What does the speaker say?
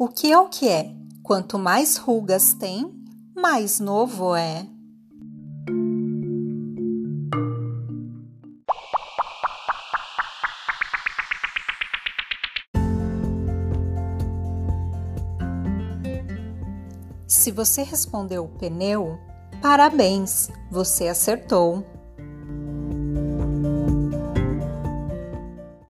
O que é o que é? Quanto mais rugas tem, mais novo é. Se você respondeu pneu, parabéns, você acertou.